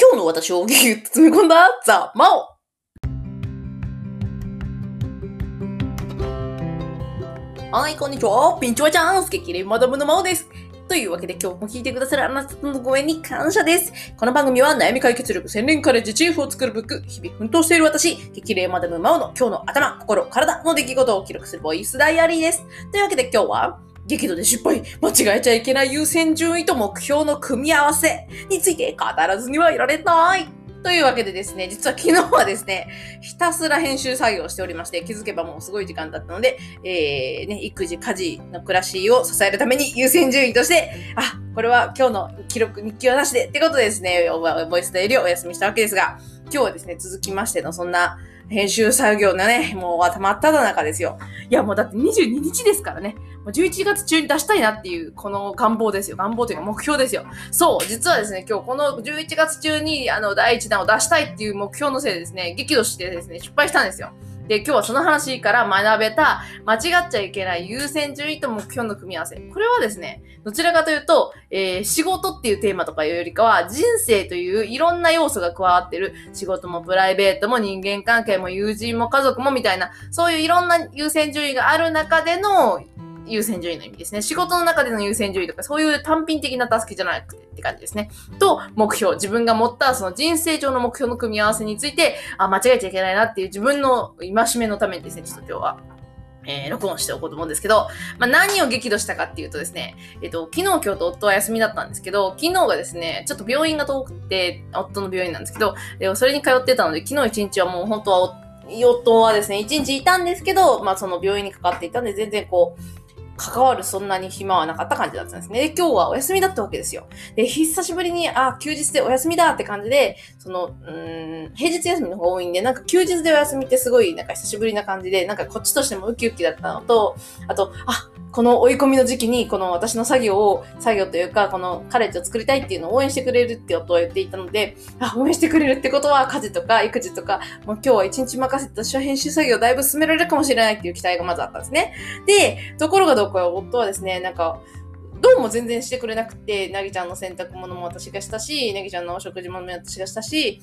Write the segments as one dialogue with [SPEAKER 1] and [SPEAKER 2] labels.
[SPEAKER 1] 今日の私をぎゅっと詰め込んだザ・マオはい、こんにちは。ピンチョワちゃん、スケキレイマダムのマオです。というわけで今日も聞いてくださるあなたのご縁に感謝です。この番組は悩み解決力洗練カレッジチーフを作るブック、日々奮闘している私、激励マダムマオの今日の頭、心、体の出来事を記録するボイスダイアリーです。というわけで今日は、激怒で失敗、間違えちゃいけない優先順位と目標の組み合わせについて語らずにはいられない。というわけでですね、実は昨日はですね、ひたすら編集作業をしておりまして、気づけばもうすごい時間だったので、えー、ね、育児、家事の暮らしを支えるために優先順位として、あ、これは今日の記録、日記はなしで、ってことでですね、ボイスダイリーをお休みしたわけですが、今日はですね、続きましてのそんな編集作業のね、もう頭っただ中ですよ。いや、もうだって22日ですからね。もう11月中に出したいなっていう、この願望ですよ。願望というか目標ですよ。そう、実はですね、今日この11月中に、あの、第1弾を出したいっていう目標のせいでですね、激怒してですね、失敗したんですよ。で、今日はその話から学べた、間違っちゃいけない優先順位と目標の組み合わせ。これはですね、どちらかというと、えー、仕事っていうテーマとかいうよりかは、人生といういろんな要素が加わってる、仕事もプライベートも人間関係も友人も家族もみたいな、そういういろんな優先順位がある中での優先順位の意味ですね。仕事の中での優先順位とか、そういう単品的なタスクじゃなくてって感じですね。と、目標。自分が持ったその人生上の目標の組み合わせについて、あ、間違えちゃいけないなっていう自分の戒めのためにですね、ちょっと今日はえー、録音しておこうと思うんですけど、まあ、何を激怒したかっていうとですね、えっ、と、昨日今日と夫は休みだったんですけど、昨日がですね、ちょっと病院が遠くて、夫の病院なんですけど、えそれに通ってたので、昨日一日はもう本当は、夫はですね、一日いたんですけど、まあその病院にかかっていたんで、全然こう、関わるそんなに暇はなかった感じだったんですね。で、今日はお休みだったわけですよ。で、久しぶりに、あ、休日でお休みだって感じで、その、うん、平日休みの方が多いんで、なんか休日でお休みってすごい、なんか久しぶりな感じで、なんかこっちとしてもウキウキだったのと、あと、あ、この追い込みの時期に、この私の作業を、作業というか、このカレッジを作りたいっていうのを応援してくれるって夫は言っていたので、あ、応援してくれるってことは、家事とか育児とか、もう今日は一日任せて私は編集作業をだいぶ進められるかもしれないっていう期待がまずあったんですね。で、ところがどこか夫はですね、なんか、どうも全然してくれなくて、なぎちゃんの洗濯物も私がしたし、なぎちゃんのお食事も私がしたし、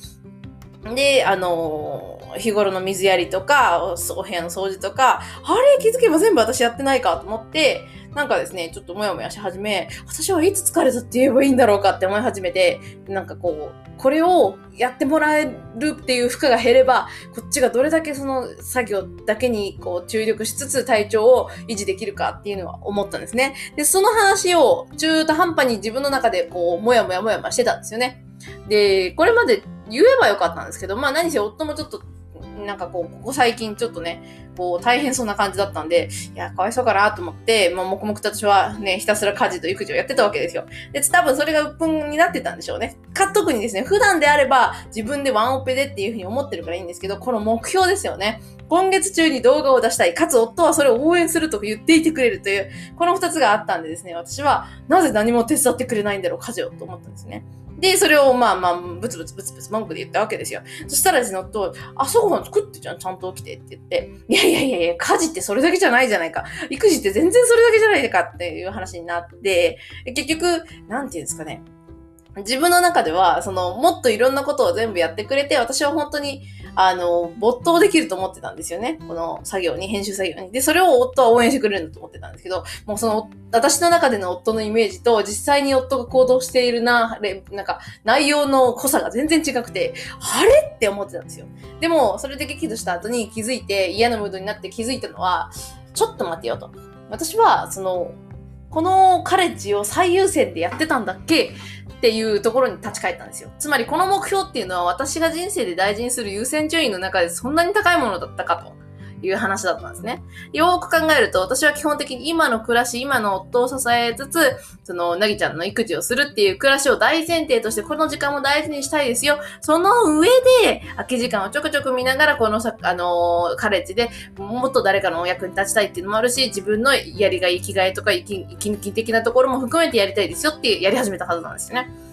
[SPEAKER 1] で、あの、日頃の水やりとか、お部屋の掃除とか、あれ気づけば全部私やってないかと思って、なんかですね、ちょっともやもやし始め、私はいつ疲れたって言えばいいんだろうかって思い始めて、なんかこう、これをやってもらえるっていう負荷が減れば、こっちがどれだけその作業だけにこう注力しつつ体調を維持できるかっていうのは思ったんですね。で、その話を中途半端に自分の中でこう、もやもやもやもやしてたんですよね。で、これまで言えばよかったんですけど、まあ何せ夫もちょっと、なんかこう、ここ最近ちょっとね、こう大変そうな感じだったんで、いや、かわいそうかなと思って、まあ黙々と私はね、ひたすら家事と育児をやってたわけですよ。で、多分それが鬱憤になってたんでしょうね。か、特にですね、普段であれば自分でワンオペでっていうふうに思ってるからいいんですけど、この目標ですよね。今月中に動画を出したい。かつ夫はそれを応援すると言っていてくれるという、この二つがあったんでですね、私はなぜ何も手伝ってくれないんだろう、家事をと思ったんですね。で、それをまあまあ、ブツブツブツブツ文句で言ったわけですよ。そしたらですね、夫朝ごはん作ってじゃん、ちゃんと起きてって言って、いやいやいやいや、家事ってそれだけじゃないじゃないか。育児って全然それだけじゃないかっていう話になって、結局、なんていうんですかね。自分の中では、その、もっといろんなことを全部やってくれて、私は本当に、あの、没頭できると思ってたんですよね。この作業に、編集作業に。で、それを夫は応援してくれるんだと思ってたんですけど、もうその、私の中での夫のイメージと、実際に夫が行動しているな、なんか、内容の濃さが全然違くて、あれ？って思ってたんですよ。でも、それで激怒した後に気づいて、嫌なムードになって気づいたのは、ちょっと待てよと。私は、その、このカレッジを最優先でやってたんだっけ？っていうところに立ち返ったんですよ。つまりこの目標っていうのは私が人生で大事にする優先順位の中でそんなに高いものだったかと。いう話だったんですね。よーく考えると、私は基本的に今の暮らし、今の夫を支えつつ、その、なぎちゃんの育児をするっていう暮らしを大前提として、この時間も大事にしたいですよ。その上で、空き時間をちょくちょく見ながら、このさ、あのー、カレッジでもっと誰かのお役に立ちたいっていうのもあるし、自分のやりがい、生きがいとか生き、生き抜き的なところも含めてやりたいですよってやり始めたはずなんですよね。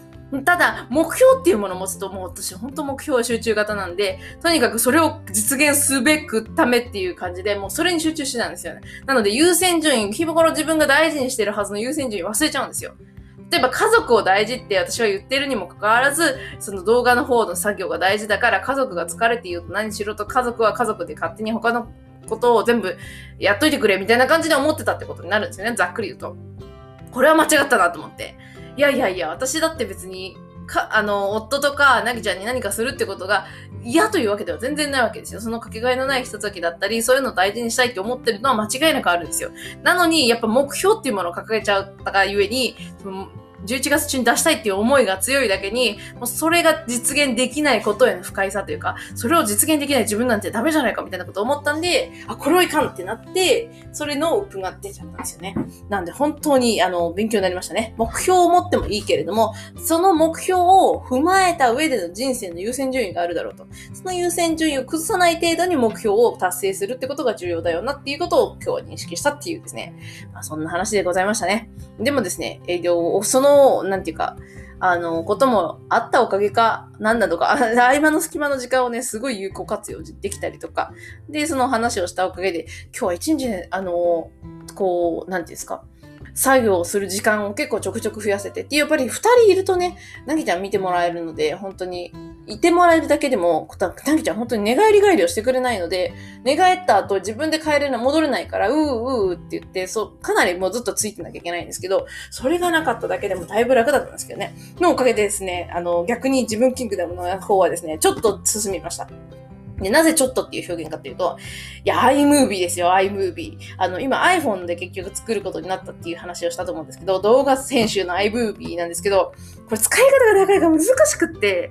[SPEAKER 1] ただ、目標っていうものを持つと、もう私、本当目標は集中型なんで、とにかくそれを実現すべくためっていう感じで、もうそれに集中してたんですよね。なので、優先順位、日頃自分が大事にしてるはずの優先順位忘れちゃうんですよ。例えば家族を大事って私は言ってるにもかかわらず、その動画の方の作業が大事だから家族が疲れて言うと何しろと家族は家族で勝手に他のことを全部やっといてくれみたいな感じで思ってたってことになるんですよね。ざっくり言うと。これは間違ったなと思って。いやいやいや、私だって別に、か、あの、夫とか、なぎちゃんに何かするってことが嫌というわけでは全然ないわけですよ。そのかけがえのないひとときだったり、そういうのを大事にしたいって思ってるのは間違いなくあるんですよ。なのに、やっぱ目標っていうものを掲げちゃったがゆえに、11月中に出したいっていう思いが強いだけに、もうそれが実現できないことへの不快さというか、それを実現できない自分なんてダメじゃないかみたいなことを思ったんで、あ、これはいかんってなって、それの鬱憤が出ちゃったんですよね。なんで本当に、あの、勉強になりましたね。目標を持ってもいいけれども、その目標を踏まえた上での人生の優先順位があるだろうと。その優先順位を崩さない程度に目標を達成するってことが重要だよなっていうことを今日は認識したっていうですね。まあ、そんな話でございましたね。でもですね、営業、そのなんていうか、あの、こともあったおかげか、なんだとか、合間の隙間の時間をね、すごい有効活用できたりとか、で、その話をしたおかげで、今日は一日ね、あの、こう、なんていうんですか、作業をする時間を結構ちょくちょく増やせてっていう、やっぱり二人いるとね、なぎちゃん見てもらえるので、本当に、いてもらえるだけでも、たなぎちゃん本当に寝返り返りをしてくれないので、寝返った後自分で帰れるの戻れないから、うーうーって言って、そう、かなりもうずっとついてなきゃいけないんですけど、それがなかっただけでもだいぶ楽だったんですけどね。のおかげでですね、あの、逆に自分キングダムの方はですね、ちょっと進みました。で、なぜちょっとっていう表現かっていうと、いや、iMovie ですよ、iMovie。あの、今 iPhone で結局作ることになったっていう話をしたと思うんですけど、動画編集の iMovie なんですけど、これ使い方がなかなか難しくって、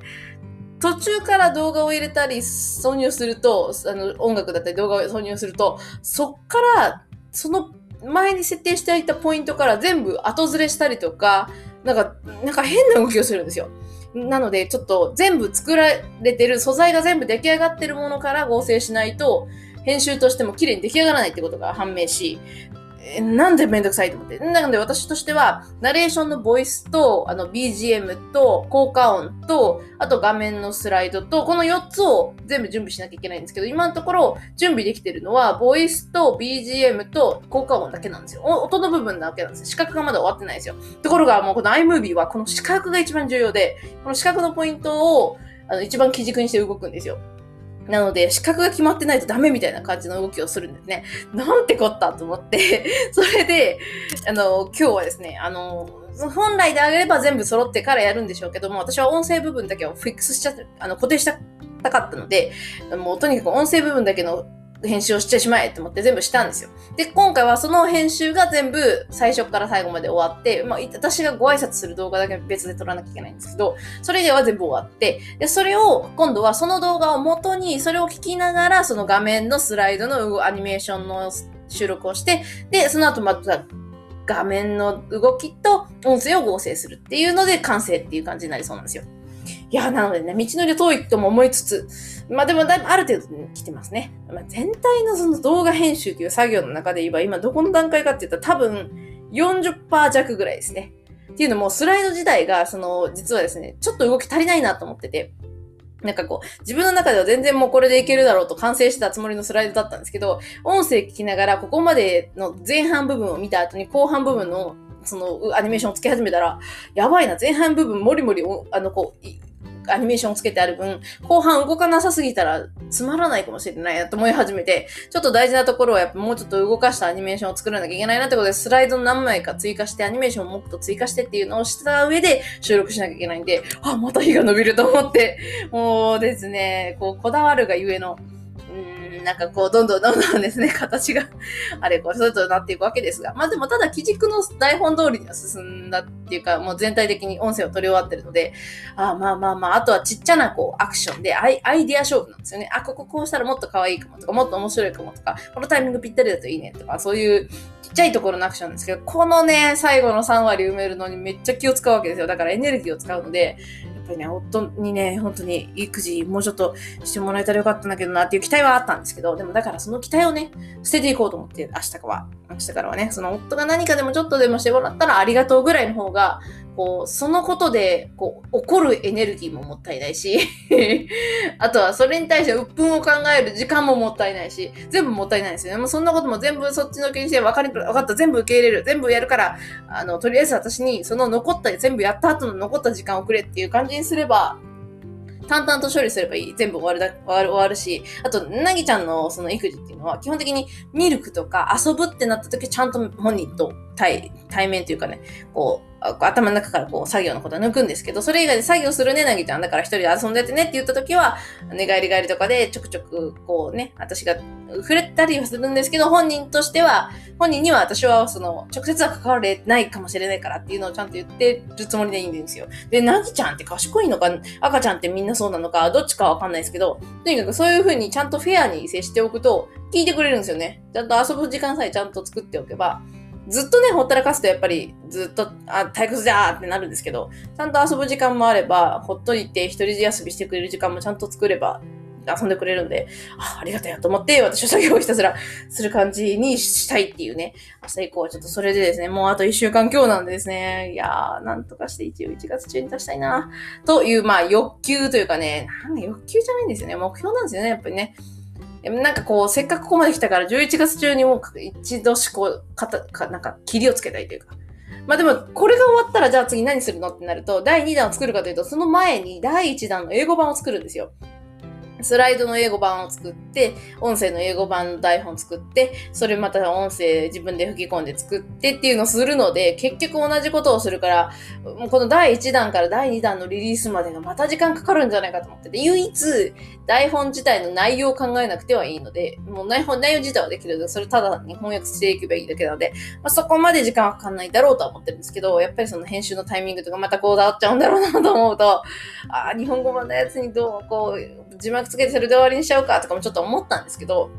[SPEAKER 1] 途中から動画を入れたり、挿入すると、あの、音楽だったり動画を挿入すると、そっから、その前に設定していたポイントから全部後ずれしたりとか、なんか、なんか変な動きをするんですよ。なので、ちょっと全部作られてる、素材が全部出来上がってるものから合成しないと、編集としても綺麗に出来上がらないってことが判明し、えなんでめんどくさいと思って？なので私としては、ナレーションのボイスと、あの BGM と、効果音と、あと画面のスライドと、この4つを全部準備しなきゃいけないんですけど、今のところ準備できてるのは、ボイスと BGM と効果音だけなんですよ。音の部分だけなんですよ。視覚がまだ終わってないですよ。ところがもうこの iMovie はこの視覚が一番重要で、この視覚のポイントをあの一番基軸にして動くんですよ。なので、資格が決まってないとダメみたいな感じの動きをするんですね。なんてこったと思って それで、あの、今日はですね、あの、本来であれば全部揃ってからやるんでしょうけども、私は音声部分だけをフィックスしちゃって、あの、固定したかったので、もうとにかく音声部分だけの編集をしてしまえと思って全部したんですよ。で、今回はその編集が全部最初から最後まで終わって、まあ、私がご挨拶する動画だけ別で撮らなきゃいけないんですけど、それ以外は全部終わって、で、それを今度はその動画を元に、それを聞きながら、その画面のスライドのアニメーションの収録をして、で、その後また画面の動きと音声を合成するっていうので完成っていう感じになりそうなんですよ。いや、なのでね、道のり遠いとも思いつつ、まあでもだいぶある程度来てますね。まあ、全体のその動画編集という作業の中で言えば、今どこの段階かって言ったら多分40%弱ぐらいですね。っていうのも、スライド自体が、その、実はですね、ちょっと動き足りないなと思ってて、なんかこう、自分の中では全然もうこれでいけるだろうと完成したつもりのスライドだったんですけど、音声聞きながら、ここまでの前半部分を見た後に後半部分のそのアニメーションをつけ始めたら、やばいな、前半部分もりもり、あの、こう、アニメーションをつけてある分、後半動かなさすぎたらつまらないかもしれないなと思い始めて、ちょっと大事なところはやっぱもうちょっと動かしたアニメーションを作らなきゃいけないなってことで、スライド何枚か追加して、アニメーションをもっと追加してっていうのをした上で収録しなきゃいけないんで、あ、また日が伸びると思って、もうですね、こう、こだわるがゆえの、なんかこう、どんどんどんどんですね、形があれこれそうとなっていくわけですが、まあでもただ、基軸の台本通りには進んだっていうか、もう全体的に音声を取り終わってるので、あまあまあまあ、あとはちっちゃなこう、アクションでアイアイディア勝負なんですよね。あ、こここうしたらもっと可愛いかもとか、もっと面白いかもとか、このタイミングぴったりだといいねとか、そういうちっちゃいところのアクションなんですけど、このね、最後の3割埋めるのにめっちゃ気を使うわけですよ。だからエネルギーを使うので、っぱりね、夫にね、本当に育児もうちょっとしてもらえたらよかったんだけどなっていう期待はあったんですけど、でもだからその期待をね、捨てていこうと思って、明日からは、明日からはね、その夫が何かでもちょっとでもしてもらったらありがとうぐらいの方が、こう、そのことで、こう、起こるエネルギーももったいないし、あとはそれに対して鬱憤を考える時間ももったいないし、全部もったいないですよね。もうそんなことも全部そっちの気にして分かり、分かった、全部受け入れる、全部やるから、あの、とりあえず私にその残った、全部やった後の残った時間をくれっていう感じにすれば、淡々と処理すればいい。全部終わるだ、終わる、終わるし、あと、なぎちゃんのその育児っていうのは、基本的にミルクとか遊ぶってなった時、ちゃんと本人と対、対面というかね、こう、頭の中からこう作業のことを抜くんですけど、それ以外で作業するね、なぎちゃん。だから一人で遊んでてねって言った時は、寝返り返りとかでちょくちょくこうね、私が触れたりはするんですけど、本人としては、本人には私はその、直接は関われないかもしれないからっていうのをちゃんと言ってるつもりでいいんですよ。で、なぎちゃんって賢いのか、赤ちゃんってみんなそうなのか、どっちかわかんないですけど、とにかくそういう風にちゃんとフェアに接しておくと、聞いてくれるんですよね。ちゃんと遊ぶ時間さえちゃんと作っておけば、ずっとね、ほったらかすとやっぱりずっと、あ、退屈じゃーってなるんですけど、ちゃんと遊ぶ時間もあれば、ほっといて一人休みしてくれる時間もちゃんと作れば、遊んでくれるんで、あ、ありがたいなと思って、私は作業をひたすらする感じにしたいっていうね。明日以降はちょっとそれでですね、もうあと一週間今日なんでですね、いやー、なんとかして一応1月中に出したいな、という、まあ欲求というかね、なんか欲求じゃないんですよね。目標なんですよね、やっぱりね。なんかこう、せっかくここまで来たから11月中にもう一度しこう、かた、か、なんか、切りをつけたいというか。まあでも、これが終わったらじゃあ次何するのってなると、第2弾を作るかというと、その前に第1弾の英語版を作るんですよ。スライドの英語版を作って、音声の英語版の台本作って、それまた音声自分で吹き込んで作ってっていうのをするので、結局同じことをするから、もうこの第1弾から第2弾のリリースまでがまた時間かかるんじゃないかと思ってて、唯一台本自体の内容を考えなくてはいいので、もう内本、内容自体はできるので、それただに翻訳していけばいいだけなので、まあ、そこまで時間はかかんないだろうとは思ってるんですけど、やっぱりその編集のタイミングとかまたこうだっちゃうんだろうなと思うと、ああ、日本語版のやつにどう、こう、字幕つけてそれで終わりにしちゃうかとかもちょっと思ったんですけど、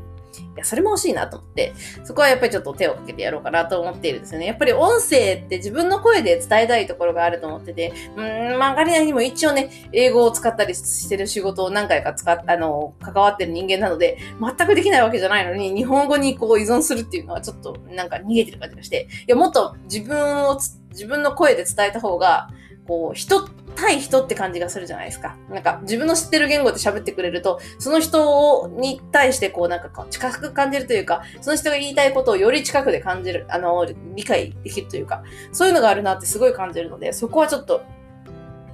[SPEAKER 1] いや、それも欲しいなと思って、そこはやっぱりちょっと手をかけてやろうかなと思っているんですよね。やっぱり音声って自分の声で伝えたいところがあると思ってて、うーん、まあ、仮なにも一応ね、英語を使ったりしてる仕事を何回か使っ、あの、関わってる人間なので、全くできないわけじゃないのに、日本語にこう依存するっていうのはちょっとなんか逃げてる感じがして、いや、もっと自分を、自分の声で伝えた方が、こう、人って対人って感じがするじゃないですか。なんか、自分の知ってる言語で喋ってくれると、その人に対してこう、なんか近く感じるというか、その人が言いたいことをより近くで感じる、あの、理解できるというか、そういうのがあるなってすごい感じるので、そこはちょっと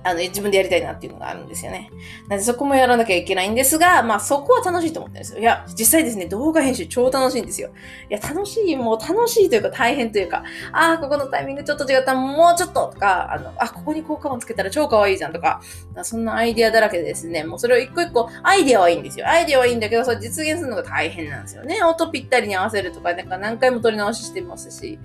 [SPEAKER 1] あの、自分でやりたいなっていうのがあるんですよね。なのでそこもやらなきゃいけないんですが、まあそこは楽しいと思ってるんですよ。いや、実際ですね、動画編集超楽しいんですよ。いや、楽しい、もう楽しいというか大変というか、ああ、ここのタイミングちょっと違った、もうちょっととか、あの、あ、ここに効果音つけたら超可愛いじゃんとか、そんなアイディアだらけでですね、もうそれを一個一個、アイディアはいいんですよ。アイディアはいいんだけど、それ実現するのが大変なんですよね。音ぴったりに合わせるとか、なんか何回も撮り直ししてますし、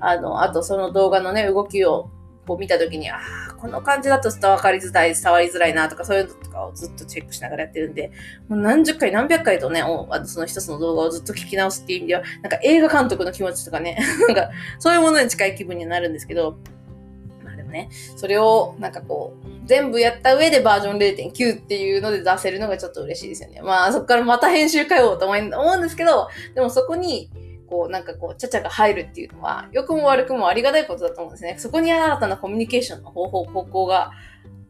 [SPEAKER 1] あの、あとその動画のね、動きをこう見たときに、ああ、この感じだと伝わりづらい、伝わりづらいなとか、そういうのとかをずっとチェックしながらやってるんで、もう何十回、何百回とね、あのその一つの動画をずっと聞き直すっていう意味では、なんか映画監督の気持ちとかね、なんかそういうものに近い気分になるんですけど、まあでもね、それをなんかこう、全部やった上でバージョン0.9っていうので出せるのがちょっと嬉しいですよね。まあそこからまた編集かよと思うんですけど、でもそこに、こう、なんかこう、ちゃちゃが入るっていうのは、良くも悪くもありがたいことだと思うんですね。そこに新たなコミュニケーションの方法、方向が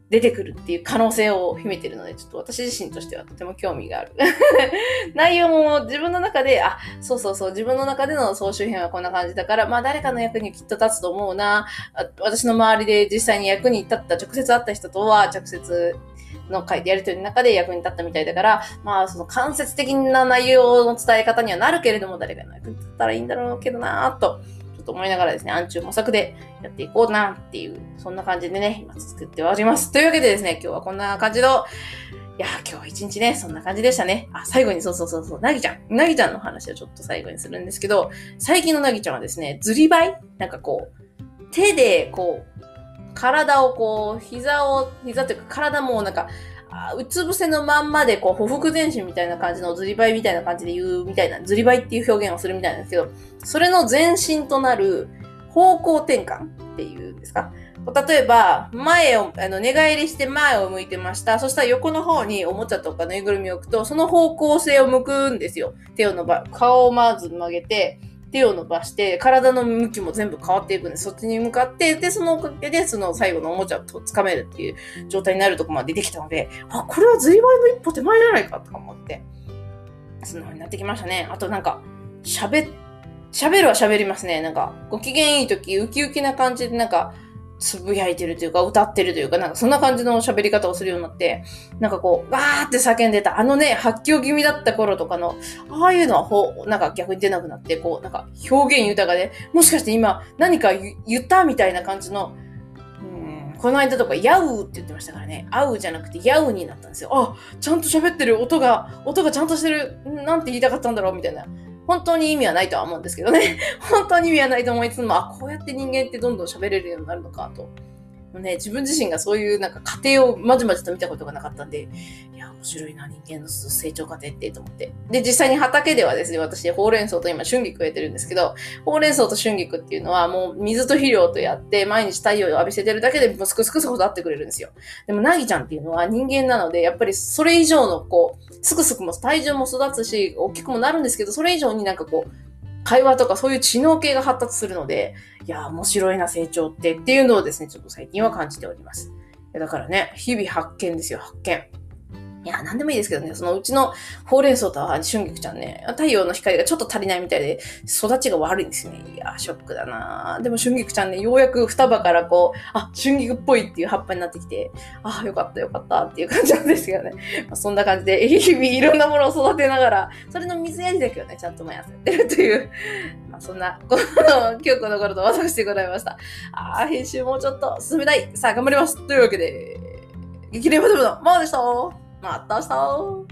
[SPEAKER 1] 出てくるっていう可能性を秘めてるので、ちょっと私自身としてはとても興味がある。内容も自分の中で、あ、そうそうそう、自分の中での総集編はこんな感じだから、まあ誰かの役にきっと立つと思うな。私の周りで実際に役に立った、直接会った人とは直接のやりとりの中で役に立ったみたいだから、まあ、その間接的な内容の伝え方にはなるけれども、誰かの役に立ったらいいんだろうけどなぁと、ちょっと思いながらですね、暗中模索でやっていこうなっていう、そんな感じでね、今作っております。というわけでですね、今日はこんな感じの、いや今日一日ね、そんな感じでしたね。あ、最後にそうそうそうそう、なぎちゃん。なぎちゃんの話をちょっと最後にするんですけど、最近のなぎちゃんはですね、ずりばいなんかこう、手でこう、体をこう、膝を、膝というか体もなんか、うつ伏せのまんまで、こう、ほふ前進みたいな感じのずりばいみたいな感じで言うみたいな、ずりばいっていう表現をするみたいなんですけど、それの前進となる方向転換っていうんですか？例えば、前を、あの、寝返りして前を向いてました。そしたら横の方におもちゃとかぬいぐるみを置くと、その方向性を向くんですよ。手を伸ば、顔をまず曲げて、手を伸ばして、体の向きも全部変わっていくんで、そっちに向かって、で、そのおかげで、その最後のおもちゃをつかめるっていう状態になるとこまで出てきたので、あ、これはずいばいの一歩手前じゃないかとか思って、そんな風になってきましたね。あとなんか、喋、喋るは喋りますね。なんか、ご機嫌いい時、ウキウキな感じで、なんか、つぶやいてるというか、歌ってるというか、なんかそんな感じの喋り方をするようになって、なんかこう、わーって叫んでた、あのね、発狂気味だった頃とかの、ああいうのはほう、なんか逆に出なくなって、こう、なんか表現豊かで、もしかして今何か言ったみたいな感じの、うん、この間とか、ヤウーって言ってましたからね、会うじゃなくて、ヤウになったんですよ。あ、ちゃんと喋ってる、音が、音がちゃんとしてる、なんて言いたかったんだろう、みたいな。本当に意味はないとは思うんですけどね。本当に意味はないと思いつつも、あ、こうやって人間ってどんどん喋れるようになるのかと。もうね、自分自身がそういうなんか過程をまじまじと見たことがなかったんで、面白いな、人間の成長過程ってと思って。で、実際に畑ではですね、私、ほうれん草と今、春菊植えてるんですけど、ほうれん草と春菊っていうのはもう水と肥料とやって、毎日太陽を浴びせてるだけで、もうすくすくすく育ってくれるんですよ。でも、なぎちゃんっていうのは人間なので、やっぱりそれ以上のこう、すくすくも体重も育つし、大きくもなるんですけど、それ以上になんかこう、会話とかそういう知能系が発達するので、いや、面白いな、成長ってっていうのをですね、ちょっと最近は感じております。だからね、日々発見ですよ、発見。いや、なんでもいいですけどね、そのうちのほうれん草と春菊ちゃんね、太陽の光がちょっと足りないみたいで、育ちが悪いんですよね。いや、ショックだなでも春菊ちゃんね、ようやく双葉からこう、あ、春菊っぽいっていう葉っぱになってきて、あ、よかったよかったっていう感じなんですけどね。まあ、そんな感じで、日 々いろんなものを育てながら、それの水やりだけをね、ちゃんと毎朝やってるという、まあ、そんな、この、今日この頃と私でございました。あー、編集もうちょっと進めたい。さあ、頑張ります。というわけで、激励バトルのマオでした。また明日